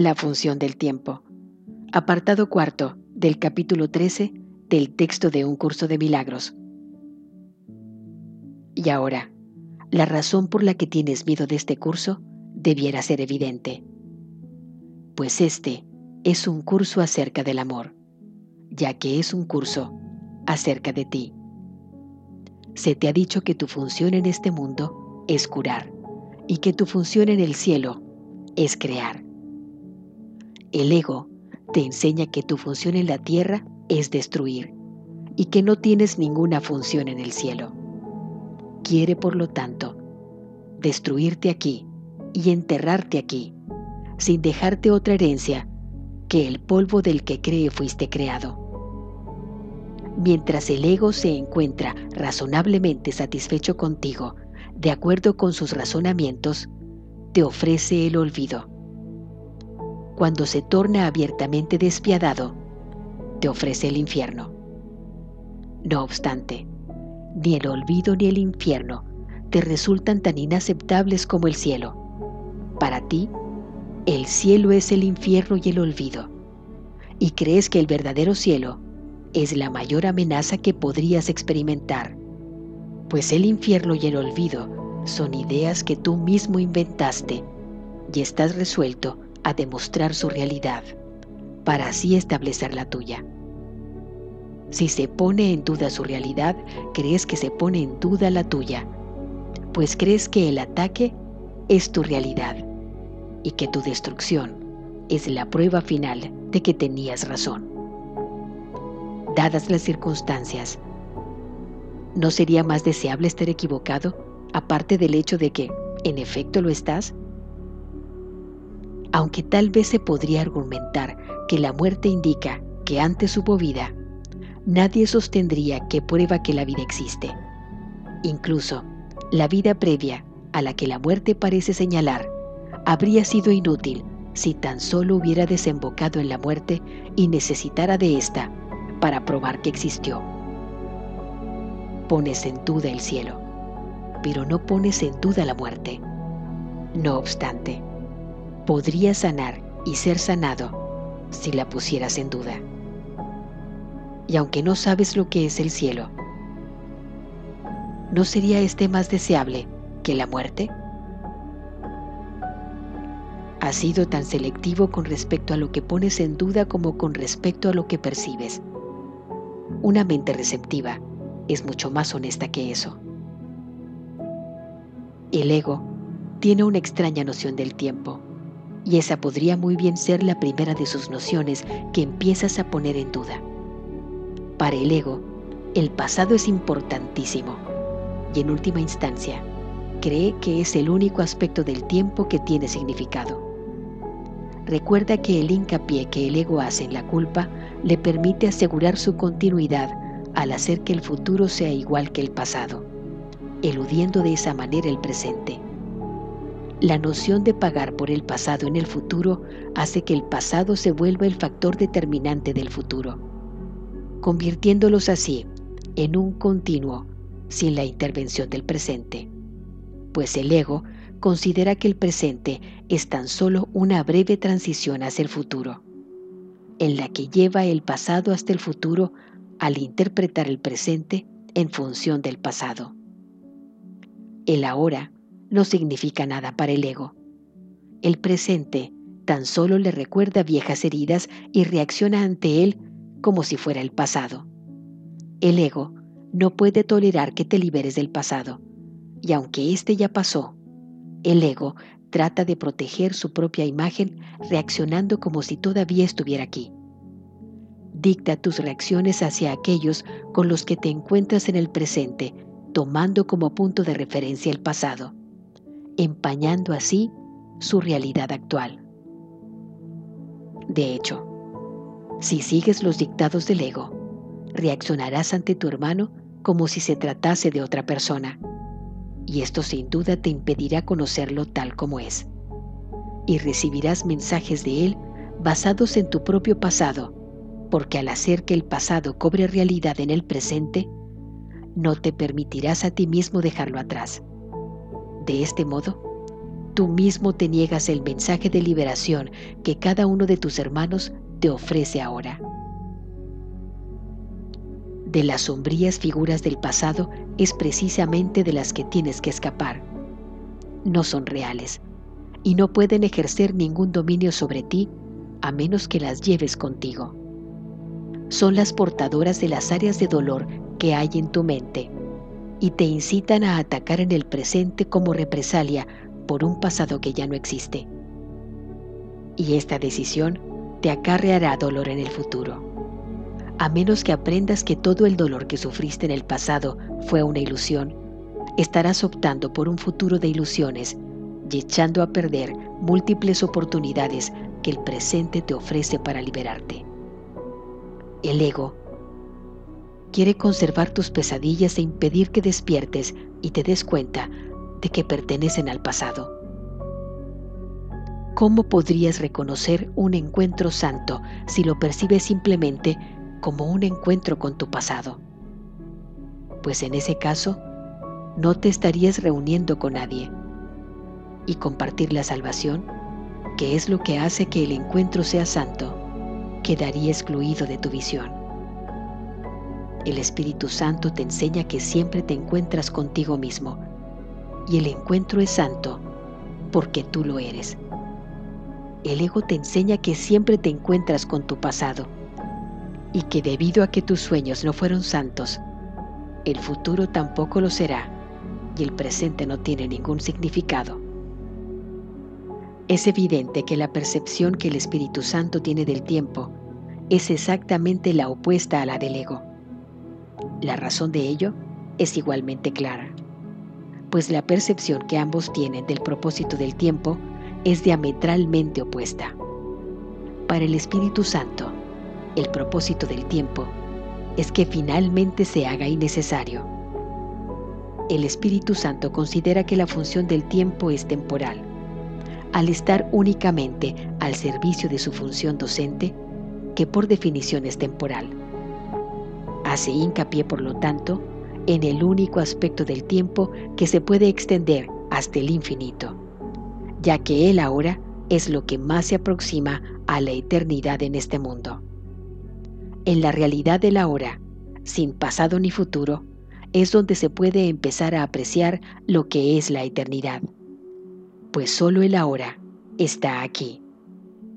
La función del tiempo. Apartado cuarto del capítulo 13 del texto de un curso de milagros. Y ahora, la razón por la que tienes miedo de este curso debiera ser evidente. Pues este es un curso acerca del amor, ya que es un curso acerca de ti. Se te ha dicho que tu función en este mundo es curar y que tu función en el cielo es crear. El ego te enseña que tu función en la tierra es destruir y que no tienes ninguna función en el cielo. Quiere, por lo tanto, destruirte aquí y enterrarte aquí, sin dejarte otra herencia que el polvo del que cree fuiste creado. Mientras el ego se encuentra razonablemente satisfecho contigo, de acuerdo con sus razonamientos, te ofrece el olvido. Cuando se torna abiertamente despiadado, te ofrece el infierno. No obstante, ni el olvido ni el infierno te resultan tan inaceptables como el cielo. Para ti, el cielo es el infierno y el olvido, y crees que el verdadero cielo es la mayor amenaza que podrías experimentar, pues el infierno y el olvido son ideas que tú mismo inventaste y estás resuelto a demostrar su realidad, para así establecer la tuya. Si se pone en duda su realidad, crees que se pone en duda la tuya, pues crees que el ataque es tu realidad y que tu destrucción es la prueba final de que tenías razón. Dadas las circunstancias, ¿no sería más deseable estar equivocado, aparte del hecho de que, en efecto, lo estás? Aunque tal vez se podría argumentar que la muerte indica que antes hubo vida, nadie sostendría que prueba que la vida existe. Incluso la vida previa a la que la muerte parece señalar habría sido inútil si tan solo hubiera desembocado en la muerte y necesitara de ésta para probar que existió. Pones en duda el cielo, pero no pones en duda la muerte. No obstante, podría sanar y ser sanado si la pusieras en duda y aunque no sabes lo que es el cielo, ¿no sería este más deseable que la muerte? Has sido tan selectivo con respecto a lo que pones en duda como con respecto a lo que percibes. Una mente receptiva es mucho más honesta que eso. El ego tiene una extraña noción del tiempo, y esa podría muy bien ser la primera de sus nociones que empiezas a poner en duda. Para el ego, el pasado es importantísimo y en última instancia, cree que es el único aspecto del tiempo que tiene significado. Recuerda que el hincapié que el ego hace en la culpa le permite asegurar su continuidad al hacer que el futuro sea igual que el pasado, eludiendo de esa manera el presente. La noción de pagar por el pasado en el futuro hace que el pasado se vuelva el factor determinante del futuro convirtiéndolos así en un continuo sin la intervención del presente, pues el ego considera que el presente es tan solo una breve transición hacia el futuro, en la que lleva el pasado hasta el futuro al interpretar el presente en función del pasado. El ahora no significa nada para el ego. El presente tan solo le recuerda viejas heridas y reacciona ante él como si fuera el pasado. El ego no puede tolerar que te liberes del pasado, y aunque éste ya pasó, el ego trata de proteger su propia imagen reaccionando como si todavía estuviera aquí. Dicta tus reacciones hacia aquellos con los que te encuentras en el presente, tomando como punto de referencia el pasado, empañando así su realidad actual. De hecho, si sigues los dictados del ego, reaccionarás ante tu hermano como si se tratase de otra persona, y esto sin duda te impedirá conocerlo tal como es. Y recibirás mensajes de él basados en tu propio pasado, porque al hacer que el pasado cobre realidad en el presente, no te permitirás a ti mismo dejarlo atrás. De este modo, tú mismo te niegas el mensaje de liberación que cada uno de tus hermanos te ofrece ahora. De las sombrías figuras del pasado es precisamente de las que tienes que escapar. No son reales y no pueden ejercer ningún dominio sobre ti a menos que las lleves contigo. Son las portadoras de las áreas de dolor que hay en tu mente y te incitan a atacar en el presente como represalia por un pasado que ya no existe. Y esta decisión te acarreará dolor en el futuro. A menos que aprendas que todo el dolor que sufriste en el pasado fue una ilusión, estarás optando por un futuro de ilusiones y echando a perder múltiples oportunidades que el presente te ofrece para liberarte. El ego quiere conservar tus pesadillas e impedir que despiertes y te des cuenta de que pertenecen al pasado. ¿Cómo podrías reconocer un encuentro santo si lo percibes simplemente como un encuentro con tu pasado? Pues en ese caso, no te estarías reuniendo con nadie. Y compartir la salvación, que es lo que hace que el encuentro sea santo, quedaría excluido de tu visión. El Espíritu Santo te enseña que siempre te encuentras contigo mismo y el encuentro es santo porque tú lo eres. El ego te enseña que siempre te encuentras con tu pasado y que debido a que tus sueños no fueron santos, el futuro tampoco lo será y el presente no tiene ningún significado. Es evidente que la percepción que el Espíritu Santo tiene del tiempo es exactamente la opuesta a la del ego. La razón de ello es igualmente clara, pues la percepción que ambos tienen del propósito del tiempo es diametralmente opuesta. Para el Espíritu Santo, el propósito del tiempo es que finalmente se haga innecesario. El Espíritu Santo considera que la función del tiempo es temporal. Al estar únicamente al servicio de su función docente, que por definición es temporal. Hace hincapié, por lo tanto, en el único aspecto del tiempo que se puede extender hasta el infinito, ya que Él ahora es lo que más se aproxima a la eternidad en este mundo. En la realidad del ahora, sin pasado ni futuro, es donde se puede empezar a apreciar lo que es la eternidad, pues solo el ahora está aquí,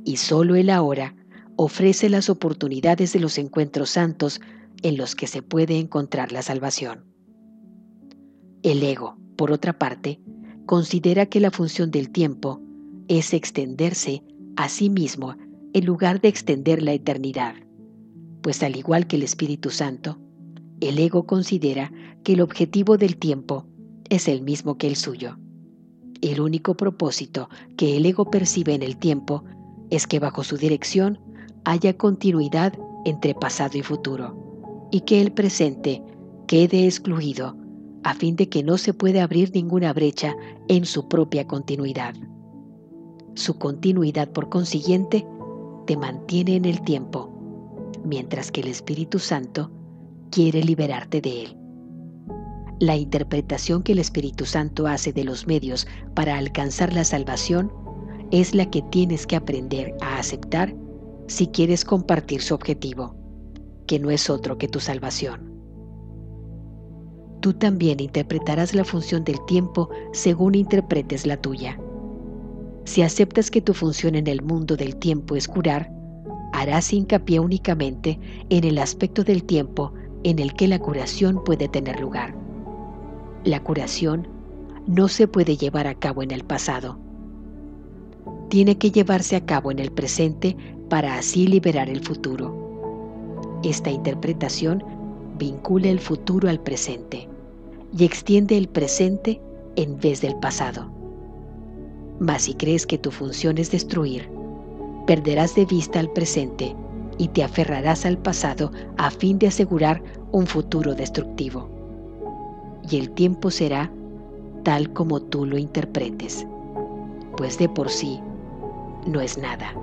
y solo el ahora ofrece las oportunidades de los encuentros santos en los que se puede encontrar la salvación. El ego, por otra parte, considera que la función del tiempo es extenderse a sí mismo en lugar de extender la eternidad, pues al igual que el Espíritu Santo, el ego considera que el objetivo del tiempo es el mismo que el suyo. El único propósito que el ego percibe en el tiempo es que bajo su dirección haya continuidad entre pasado y futuro y que el presente quede excluido a fin de que no se pueda abrir ninguna brecha en su propia continuidad. Su continuidad, por consiguiente, te mantiene en el tiempo, mientras que el Espíritu Santo quiere liberarte de él. La interpretación que el Espíritu Santo hace de los medios para alcanzar la salvación es la que tienes que aprender a aceptar si quieres compartir su objetivo que no es otro que tu salvación. Tú también interpretarás la función del tiempo según interpretes la tuya. Si aceptas que tu función en el mundo del tiempo es curar, harás hincapié únicamente en el aspecto del tiempo en el que la curación puede tener lugar. La curación no se puede llevar a cabo en el pasado. Tiene que llevarse a cabo en el presente para así liberar el futuro. Esta interpretación vincula el futuro al presente y extiende el presente en vez del pasado. Mas si crees que tu función es destruir, perderás de vista al presente y te aferrarás al pasado a fin de asegurar un futuro destructivo. Y el tiempo será tal como tú lo interpretes, pues de por sí no es nada.